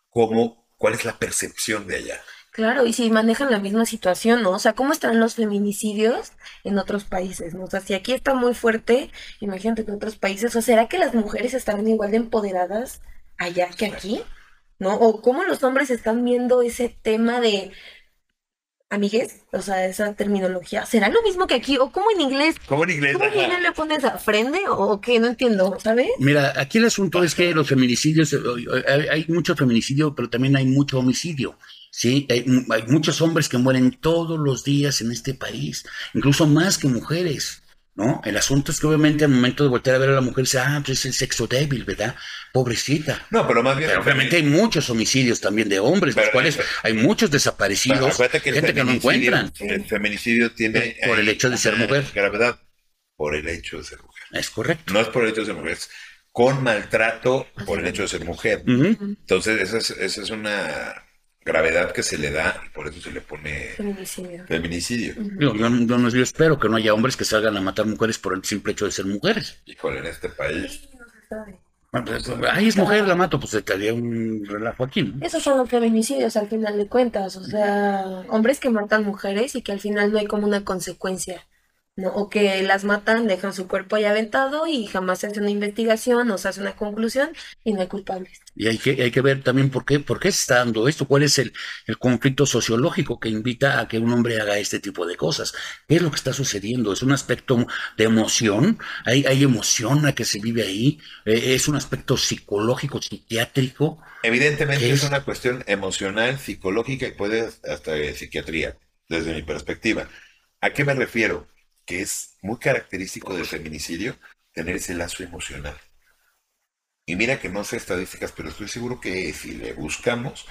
cómo, cuál es la percepción de allá. Claro, y si manejan la misma situación, ¿no? O sea, ¿cómo están los feminicidios en otros países, ¿no? O sea, si aquí está muy fuerte, imagínate que en otros países, o ¿será que las mujeres estarán igual de empoderadas allá que aquí? ¿No? O cómo los hombres están viendo ese tema de amigues, o sea, esa terminología. ¿Será lo mismo que aquí? ¿O cómo en inglés? ¿Cómo en inglés? ¿Cómo en inglés le pones a frente? ¿O qué? No entiendo, ¿sabes? Mira, aquí el asunto es que los feminicidios, eh, hay, mucho feminicidio, pero también hay mucho homicidio. Sí, hay, muchos hombres que mueren todos los días en este país, incluso más que mujeres. ¿No? El asunto es que obviamente al momento de voltear a ver a la mujer, dice, ah, pues es el sexo débil, ¿verdad? Pobrecita. No, pero más bien. Pero obviamente hay muchos homicidios también de hombres, los Pero- cuales hay muchos desaparecidos, acuérdate que el gente que no feminicidio- encuentran. El feminicidio tiene. Por el hecho de ser mujer. Gravedad. Por el hecho de ser mujer. Es correcto. No es por el hecho de ser mujer, es con maltrato por el hecho de ser mujer. Entonces, esa es, esa es una gravedad que se le da y por eso se le pone Feminicidio. feminicidio. Yo, yo, yo no- yo espero que no haya hombres que salgan a matar mujeres por el simple hecho de ser mujeres. Híjole, en este país. Sí, no se sabe. Bueno, pues, Ay, es mujer, la mato, pues estaría un relajo aquí, ¿no? Esos son los feminicidios al final de cuentas, o sea, hombres que matan mujeres y que al final no hay como una consecuencia, ¿no? O que las matan, dejan su cuerpo ahí aventado y jamás se hace una investigación, no se hace una conclusión y no hay culpables. Y hay que, hay que ver también por qué, por qué se está dando esto, cuál es el, el conflicto sociológico que invita a que un hombre haga este tipo de cosas. ¿Qué es lo que está sucediendo? ¿Es un aspecto de emoción? ¿Hay, hay emoción a que se vive ahí? Eh, ¿Es un aspecto psicológico, psiquiátrico? Evidentemente ¿Qué es es? una cuestión emocional, psicológica y puede hasta de psiquiatría, desde mi perspectiva. ¿A qué me refiero? Que es muy característico del feminicidio tener ese lazo emocional. Y mira que no sé estadísticas, pero estoy seguro que si le buscamos,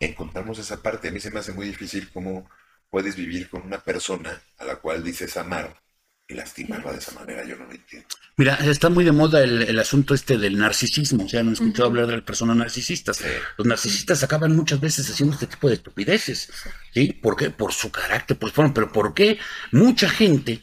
encontramos esa parte. A mí se me hace muy difícil cómo puedes vivir con una persona a la cual dices amar y lastimarla de esa manera. Yo no lo entiendo. Mira, está muy de moda el, el asunto este del narcisismo. O sea, no he escuchado hablar de las personas narcisistas. Sí. Los narcisistas acaban muchas veces haciendo este tipo de estupideces. ¿Sí? ¿Por qué? Por su carácter, su forma. Pero ¿por qué mucha gente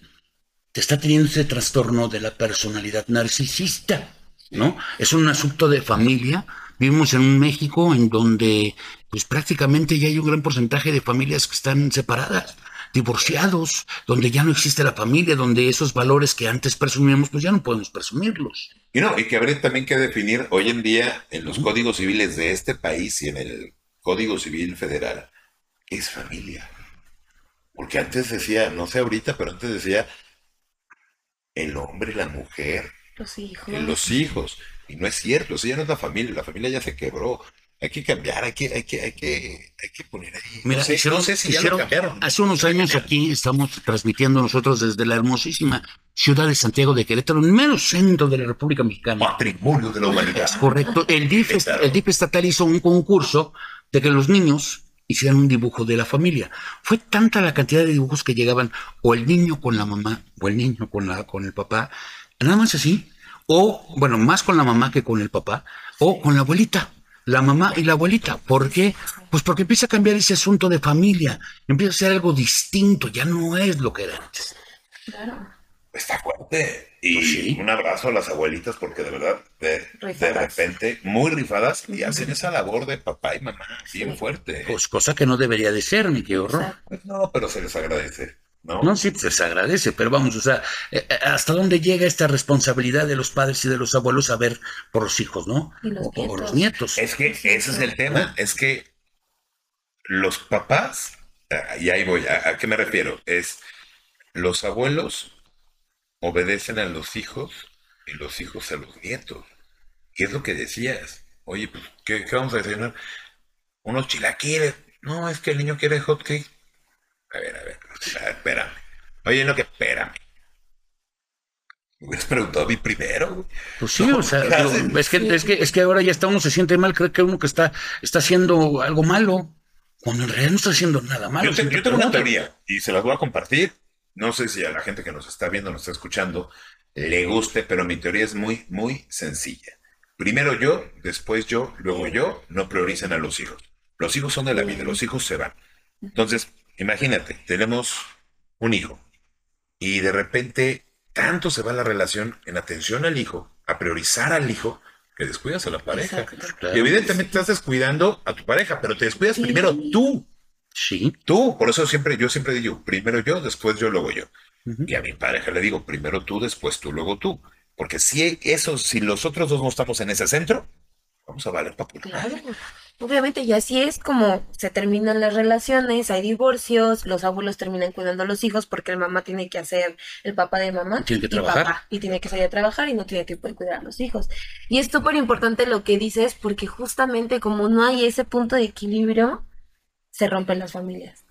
te está teniendo ese trastorno de la personalidad narcisista? ¿No? Es un asunto de familia. Vivimos en un México en donde, pues prácticamente ya hay un gran porcentaje de familias que están separadas, divorciados, donde ya no existe la familia, donde esos valores que antes presumíamos, pues ya no podemos presumirlos. Y no, y que habría también que definir hoy en día en los códigos civiles de este país y en el Código Civil Federal, ¿qué es familia? Porque antes decía, no sé ahorita, pero antes decía el hombre, la mujer, Los hijos. y los hijos. Y no es cierto, eso ya no es la familia, la familia ya se quebró. Hay que cambiar, hay que, hay que, hay que, hay que poner ahí. Mira, no sé, hicieron- no sé si ya hicieron- lo cambiaron. Hace unos años aquí estamos transmitiendo nosotros desde la hermosísima ciudad de Santiago de Querétaro, en mero centro de la República Mexicana. Patrimonio de la humanidad. Es correcto. El DIF, Claro. el DIF estatal hizo un concurso de que los niños hicieran un dibujo de la familia. Fue tanta la cantidad de dibujos que llegaban o el niño con la mamá o el niño con la con el papá, nada más así, o bueno, más con la mamá que con el papá, o con la abuelita. La mamá y la abuelita. ¿Por qué? Pues porque empieza a cambiar ese asunto de familia. Empieza a ser algo distinto. Ya no es lo que era antes. Claro. Está fuerte. Y Pues sí. un abrazo a las abuelitas porque de verdad, de, de repente, muy rifadas y hacen esa labor de papá y mamá bien Sí. fuerte. Pues cosa que no debería de ser, mi qué horror. Pues no, pero se les agradece, ¿no? No, sí, pues se agradece, pero vamos, o sea, eh, eh, ¿hasta dónde llega esta responsabilidad de los padres y de los abuelos a ver por los hijos, no? Los o por los nietos. Es que ese es el tema, es que los papás, ah, y ahí voy, ¿a, a qué me refiero? Es los abuelos obedecen a los hijos y los hijos a los nietos. ¿Qué es lo que decías? Oye, pues, ¿qué, qué vamos a desayunar? Unos chilaquiles. No, es que el niño quiere hot cake. A ver, a ver, a ver, espérame. Oye, no, que espérame. Me hubieras preguntado a mí primero. Pues sí, o sea, es que, es que, es que ahora ya está uno se siente mal, cree que uno que está, está haciendo algo malo, cuando en realidad no está haciendo nada malo. Yo, te- siempre yo tengo una teoría y se las voy a compartir. No sé si a la gente que nos está viendo, nos está escuchando, le guste, pero mi teoría es muy, muy sencilla. Primero yo, después yo, luego yo, no prioricen a los hijos. Los hijos son de la vida, los hijos se van. Entonces, imagínate, tenemos un hijo y de repente tanto se va la relación en atención al hijo, a priorizar al hijo, que descuidas a la pareja. Exacto. Claro. Y evidentemente estás descuidando a tu pareja, pero te descuidas primero tú. Sí. Tú, por eso siempre, yo siempre digo, primero yo, después yo, luego yo. Y a mi pareja le digo, primero tú, después tú, luego tú. Porque si eso, si los otros dos no estamos en ese centro, vamos a valer para Claro. Obviamente, y así es como se terminan las relaciones, hay divorcios, los abuelos terminan cuidando a los hijos porque el mamá tiene que hacer el papá de mamá. Tiene que y trabajar. papá, y tiene que salir a trabajar y no tiene tiempo de cuidar a los hijos. Y es súper importante lo que dices porque justamente como no hay ese punto de equilibrio, se rompen las familias.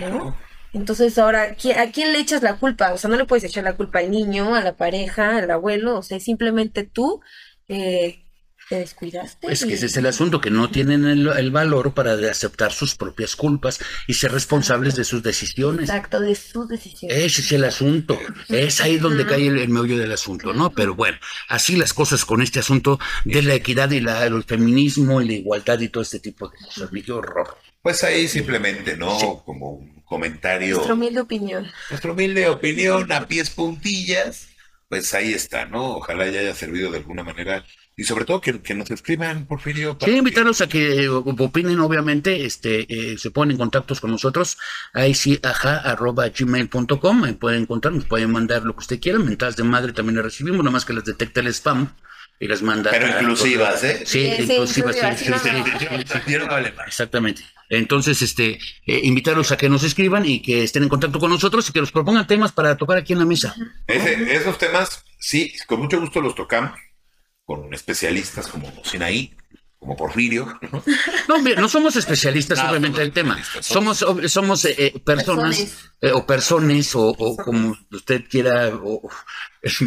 ¿no? Entonces ahora, ¿qui- ¿a quién le echas la culpa? O sea, no le puedes echar la culpa al niño, a la pareja, al abuelo, o sea, simplemente tú eh, te descuidaste. Es que y- ese es el asunto, que no tienen el, el valor para aceptar sus propias culpas y ser responsables de sus decisiones. Exacto, de sus decisiones. Ese es el asunto. Es ahí donde cae el, el meollo del asunto, ¿no? Pero bueno, así las cosas con este asunto de la equidad y la, el feminismo y la igualdad y todo este tipo de cosas. Qué horror. Pues ahí simplemente, ¿no? Como un comentario. Nuestra humilde opinión. Nuestra humilde opinión a pies puntillas, pues ahí está, ¿no? Ojalá ya haya servido de alguna manera. Y sobre todo que, que nos escriban, Porfirio. para Quiero invitarlos a que eh, opinen, obviamente, este, eh, se ponen en contactos con nosotros, ahí sí, ajá, arroba gmail.com, ahí pueden encontrar, nos pueden mandar lo que usted quiera, mentadas de madre también las recibimos, nada más que las detecta el spam y las manda. Pero inclusivas, ¿eh? Sí, Sí, inclusivas, sí, sí. Exactamente. Entonces, este, eh, invitarlos a que nos escriban y que estén en contacto con nosotros y que nos propongan temas para tocar aquí en la mesa. Ese- esos temas, sí, con mucho gusto los tocamos con especialistas como Sinaí, como Porfirio, ¿no? No, mira, no somos especialistas No, obviamente somos del tema. Somos, ob- somos eh, eh, personas Personas. Eh, o personas o, o como usted quiera o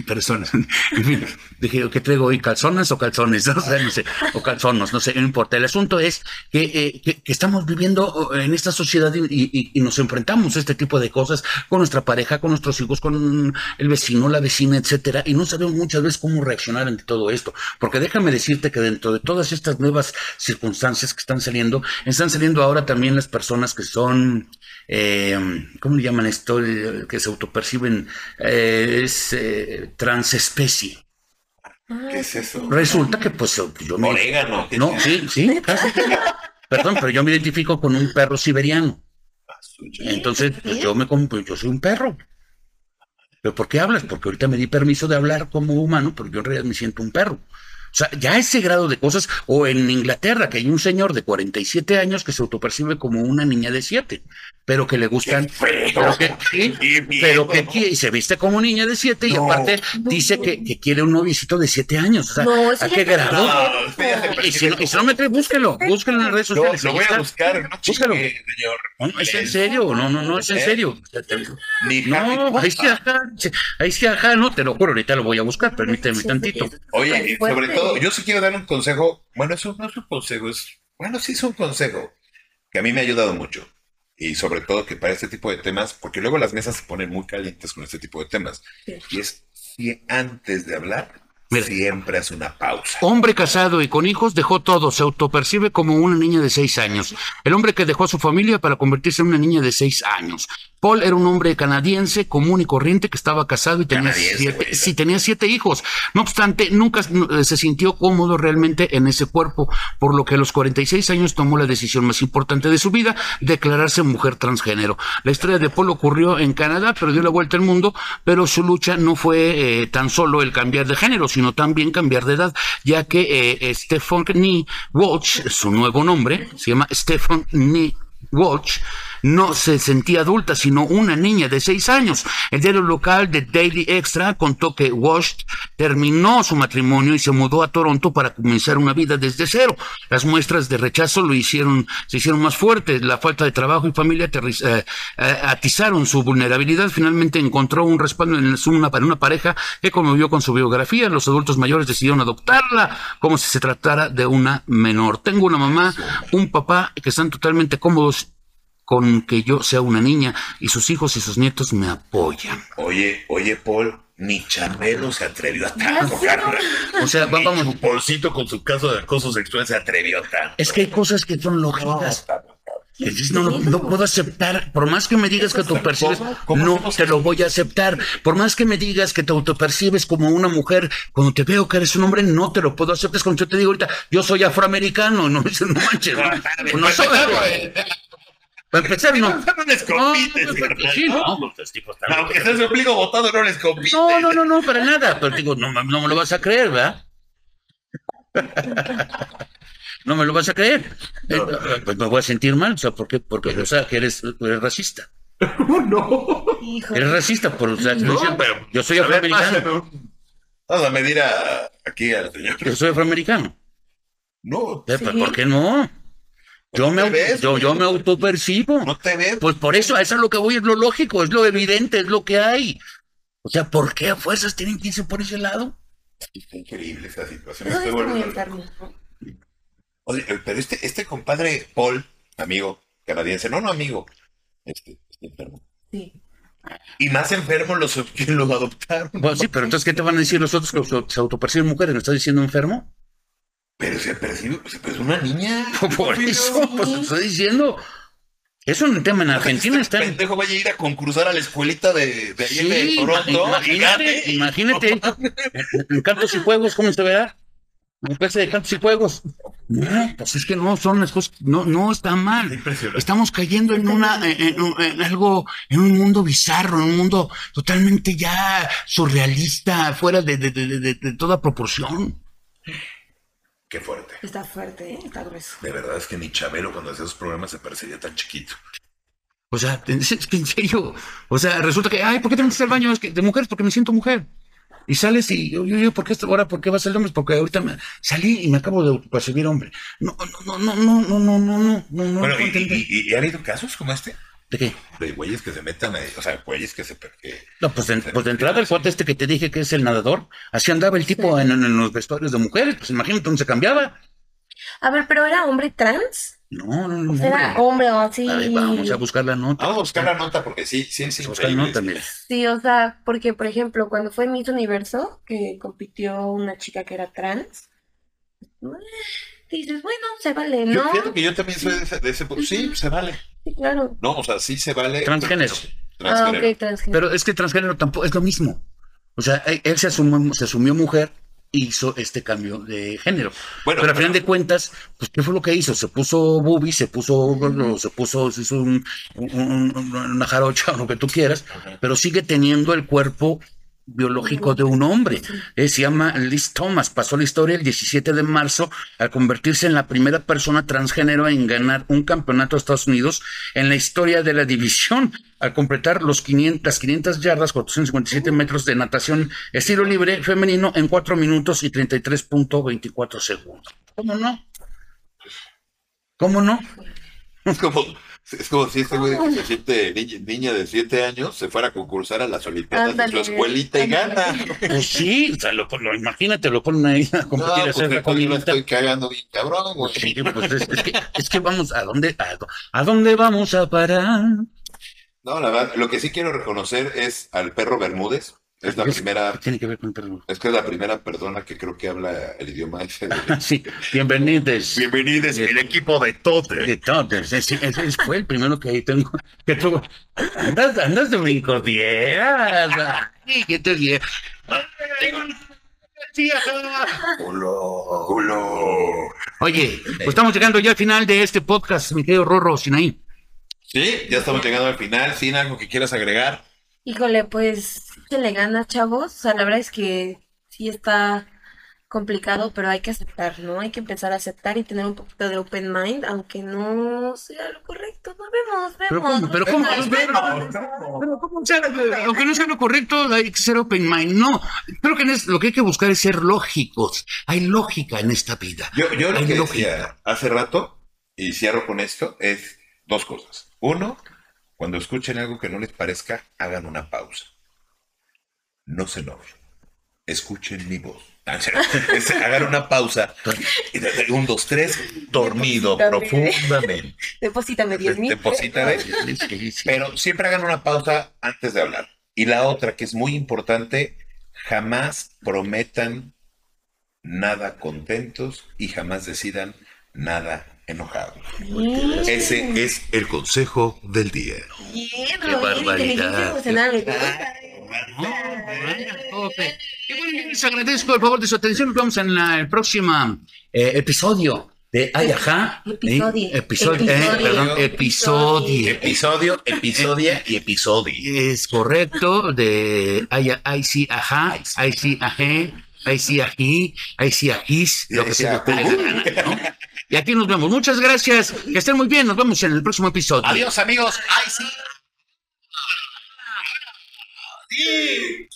personas. Dije, ¿qué traigo hoy? ¿Calzonas o calzones? O sea, no sé, o calzonos, no sé, no importa. El asunto es que, eh, que, que estamos viviendo oh, en esta sociedad y, y- y nos enfrentamos a este tipo de cosas con nuestra pareja, con nuestros hijos, con el vecino, la vecina, etcétera, y no sabemos muchas veces cómo reaccionar ante todo esto. Porque déjame decirte que dentro de todas estas nuevas circunstancias que están saliendo, están saliendo ahora también las personas que son, eh, ¿cómo le llaman esto? Que se autoperciben, eh, es eh, transespecie. ¿Qué es eso? Resulta que pues yo me... Orégano. ¿qué No, sí, sí, casi. Perdón, pero yo me identifico con un perro siberiano. Entonces, pues yo me pues, yo soy un perro. ¿Pero por qué hablas? Porque ahorita me di permiso de hablar como humano, pero yo en realidad me siento un perro. O sea, ya ese grado de cosas, o en Inglaterra, que hay un señor de 47 años que se autopercibe como una niña de 7, pero que le gustan, pero que, sí, pero que y se viste como niña de 7 y aparte dice que, que quiere un noviecito de 7 años. O sea, No, ¿a qué grado? No, Y si, no, y si no me cree, búsquelo, búsquelo en las redes sociales. lo voy a buscar, señor. No, es en serio, no, no, no, es en ¿Eh? serio. No, ahí sí, ajá, ahí sí, ajá, no, te lo juro, ahorita lo voy a buscar, permíteme tantito. Oye, sobre todo, yo sí quiero dar un consejo. Bueno, eso no es un consejo, es. Bueno, sí es un consejo que a mí me ha ayudado mucho. Y sobre todo que para este tipo de temas, porque luego las mesas se ponen muy calientes con este tipo de temas. Sí. Y es si antes de hablar, Mira. siempre hace una pausa. Hombre casado y con hijos dejó todo, se autopercibe como una niña de seis años. El hombre que dejó a su familia para convertirse en una niña de seis años. Paul era un hombre canadiense común y corriente que estaba casado y tenía Canadiense, siete, güey. sí, tenía siete hijos. No obstante, nunca eh, se sintió cómodo realmente en ese cuerpo, por lo que a los 46 años tomó la decisión más importante de su vida, declararse mujer transgénero. La historia de Paul ocurrió en Canadá, pero dio la vuelta al mundo, pero su lucha no fue eh, tan solo el cambiar de género, sino también cambiar de edad, ya que eh, Stephanie Walsh, su nuevo nombre, se llama Stephanie Walsh, no se sentía adulta, sino una niña de seis años. El diario local de Daily Extra contó que Walsh terminó su matrimonio y se mudó a Toronto para comenzar una vida desde cero. Las muestras de rechazo lo hicieron, se hicieron más fuertes. La falta de trabajo y familia eh, eh, atizaron su vulnerabilidad. Finalmente encontró un respaldo en una, en una pareja que conmovió con su biografía. Los adultos mayores decidieron adoptarla como si se tratara de una menor. Tengo una mamá, un papá que están totalmente cómodos con que yo sea una niña y sus hijos y sus nietos me apoyan. Oye, oye, Paul, ni Chabelo se atrevió a tanto. O sea, va- Ni vamos, Chuponcito con su caso de acoso sexual se atrevió tanto. es que hay cosas que son lógicas. No, no, no puedo aceptar, por más que me digas que te percibes, ¿Cómo? ¿Cómo no te lo voy a aceptar. Por más que me digas que te autopercibes como una mujer, cuando te veo que eres un hombre, no te lo puedo aceptar. Es cuando yo te digo ahorita, yo soy afroamericano, no, no manches. No, no soy, para empezar, no. No les compites, No, sí, no, pues, los tipos están- Aunque sea su ombligo botado, no les compite. No, no, no, no, para nada. Pero digo, no, no me lo vas a creer, ¿verdad? No me lo vas a creer. Eh, Pues me voy a sentir mal, o sea, ¿por qué? Porque, o sea, que eres, eres racista. Hijo. Eres racista, por, o sea, No, yo- pero- yo soy afroamericano. un- Vamos a medir a, aquí al señor. Yo soy afroamericano. No, Eh, Sí. pues, ¿Por qué no? Yo me, ves, yo, yo me autopercibo. No te ves. Pues por eso, eso es lo que voy, es lo lógico, es lo evidente, es lo que hay. O sea, ¿por qué a fuerzas tienen que irse por ese lado? Está increíble esta situación. No, Estoy está muy volviendo enfermo. Oye, eh, pero este, este compadre Paul, amigo canadiense, no, no amigo, este, está enfermo. Sí. Y más enfermo los que lo adoptaron. Pues sí, pero entonces, ¿qué te van a decir los otros que se- se autoperciben mujeres? ¿Me estás diciendo enfermo? Pero se percibe, se percibe una niña. Por eso, pues te estoy diciendo. Es un tema en Argentina, este está. pendejo vaya a ir a concursar a la escuelita de, de ahí Sí, de Toronto. imagínate, imagínate. En- cantos y juegos, ¿cómo se verá? En clase de cantos y juegos. No, pues es que no son las cosas, no, no está mal. Estamos cayendo en una, en, en- en algo, en un mundo bizarro, en un mundo totalmente ya surrealista, fuera de, de- de- de- de toda proporción. Qué fuerte. Está fuerte, ¿eh? está grueso. De verdad es que ni Chabelo cuando hacía esos programas se percibía tan chiquito. O sea, es que en serio, o sea, resulta que, ay, ¿por qué tengo que ir al baño Es que de mujeres? Porque me siento mujer. Y sales y yo, yo, yo, ¿por qué ahora por qué vas al hombre? Porque ahorita me, salí y me acabo de percibir hombre. No, no, no, no, no, no, no, no, no, no, no Bueno, puedo y, y- y ha habido casos como este? ¿De qué? De güeyes que se metan ahí, o sea, güeyes que se... que- No, pues de, pues de entrada el cuate este que te dije que es el nadador, así andaba el tipo en, en los vestuarios de mujeres, pues imagínate dónde se cambiaba. A ver, pero era hombre trans. No, no, no. Era hombre. o así. A ver, vamos a buscar la nota. Vamos a buscar la nota porque sí, sí, sí. Buscar la nota, mira. Sí, o sea, porque por ejemplo, cuando fue Miss Universo, que compitió una chica que era trans, eh, dices, bueno, se vale, Yo ¿no? fíjate que yo también soy de ese, de ese- Sí, se vale. Sí, claro. No, o sea, sí se vale. Transgénero. Ah, Transgénero. ok, transgénero. Pero es que transgénero tampoco es lo mismo. O sea, él, se, asumió, se asumió mujer e hizo este cambio de género. Bueno, pero al final pero- de cuentas, pues, ¿qué fue lo que hizo? Se puso booby, se puso, se puso, se hizo un- un- un- una jarocha o lo que tú quieras, pero sigue teniendo el cuerpo biológico de un hombre. Eh, se llama Liz Thomas, pasó la historia el 17 de marzo al convertirse en la primera persona transgénero en ganar un campeonato de Estados Unidos en la historia de la división, al completar los 500, las 500 yardas, 457 metros de natación estilo libre femenino en 4 minutos y 33.24 segundos. ¿Cómo no? ¿Cómo no? Es como, es como si este güey que se siente niña, niña de 7 años se fuera a concursar a las Olimpiadas de su Ándale, escuelita y gana. Pues sí, o sea, lo, lo- imagínate, lo ponen ahí a No, competir, a pues hacer la estoy cagando bien cabrón, güey. Sí, pues es, es que, es que vamos, ¿a dónde, a, a dónde vamos a parar? No, la verdad, lo que sí quiero reconocer es al perro Bermúdez. Es la ¿Qué primera, tiene que ver con el perro? es que es la primera persona que creo que habla el idioma ese. de- Sí, bienvenidos. Bienvenidos, el equipo de Tote. De todos, ese, ese fue el primero que ahí tengo. Que tuvo. Andas, andas de brincodieras. Ay, que te bien. Hola, hola. Oye, pues estamos llegando ya al final de este podcast, mi querido Rorro Sinaí. Sí, ya estamos llegando al final. Sin algo que quieras agregar. Híjole, pues le gana, chavos. O sea, la verdad es que sí está complicado, pero hay que aceptar, ¿no? Hay que empezar a aceptar y tener un poquito de open mind, aunque no sea lo correcto. Nos vemos, vemos. pero cómo. Pero ¿cómo? Aunque no sea lo correcto, hay que ser open mind. No, creo que en es- lo que hay que buscar es ser lógicos. Hay lógica en esta vida. Yo, yo lo Hay que lógica. decía hace rato, y cierro con esto, es dos cosas. Uno, cuando escuchen algo que no les parezca, hagan una pausa. No se enojen. Escuchen mi voz. Ah, hagan una pausa. Un, dos, tres, dormido Deposítame. profundamente. Deposítame 10 mil. Deposítame. Sí, sí, sí. Pero siempre hagan una pausa antes de hablar. Y la otra, que es muy importante, jamás prometan nada contentos y jamás decidan nada enojados. Bien. Ese es el consejo del día. Bien, Qué Roger, barbaridad. No. Y bueno, yo les agradezco el favor de su atención. Nos vemos en la- el próximo eh, episodio de Ay, ajá. Episodio. Eh, episodio. eh, Episodio. perdón, episodio. Episodio, episodia y episodio. Es correcto, de ay, ay, sí, ajá, ay, sí, ajé, ay, sí, ají, ay, sí, ajís, lo que sea. ¿no? Y aquí nos vemos. Muchas gracias. Que estén muy bien. Nos vemos en el próximo episodio. Adiós amigos. Ay, sí. Sí.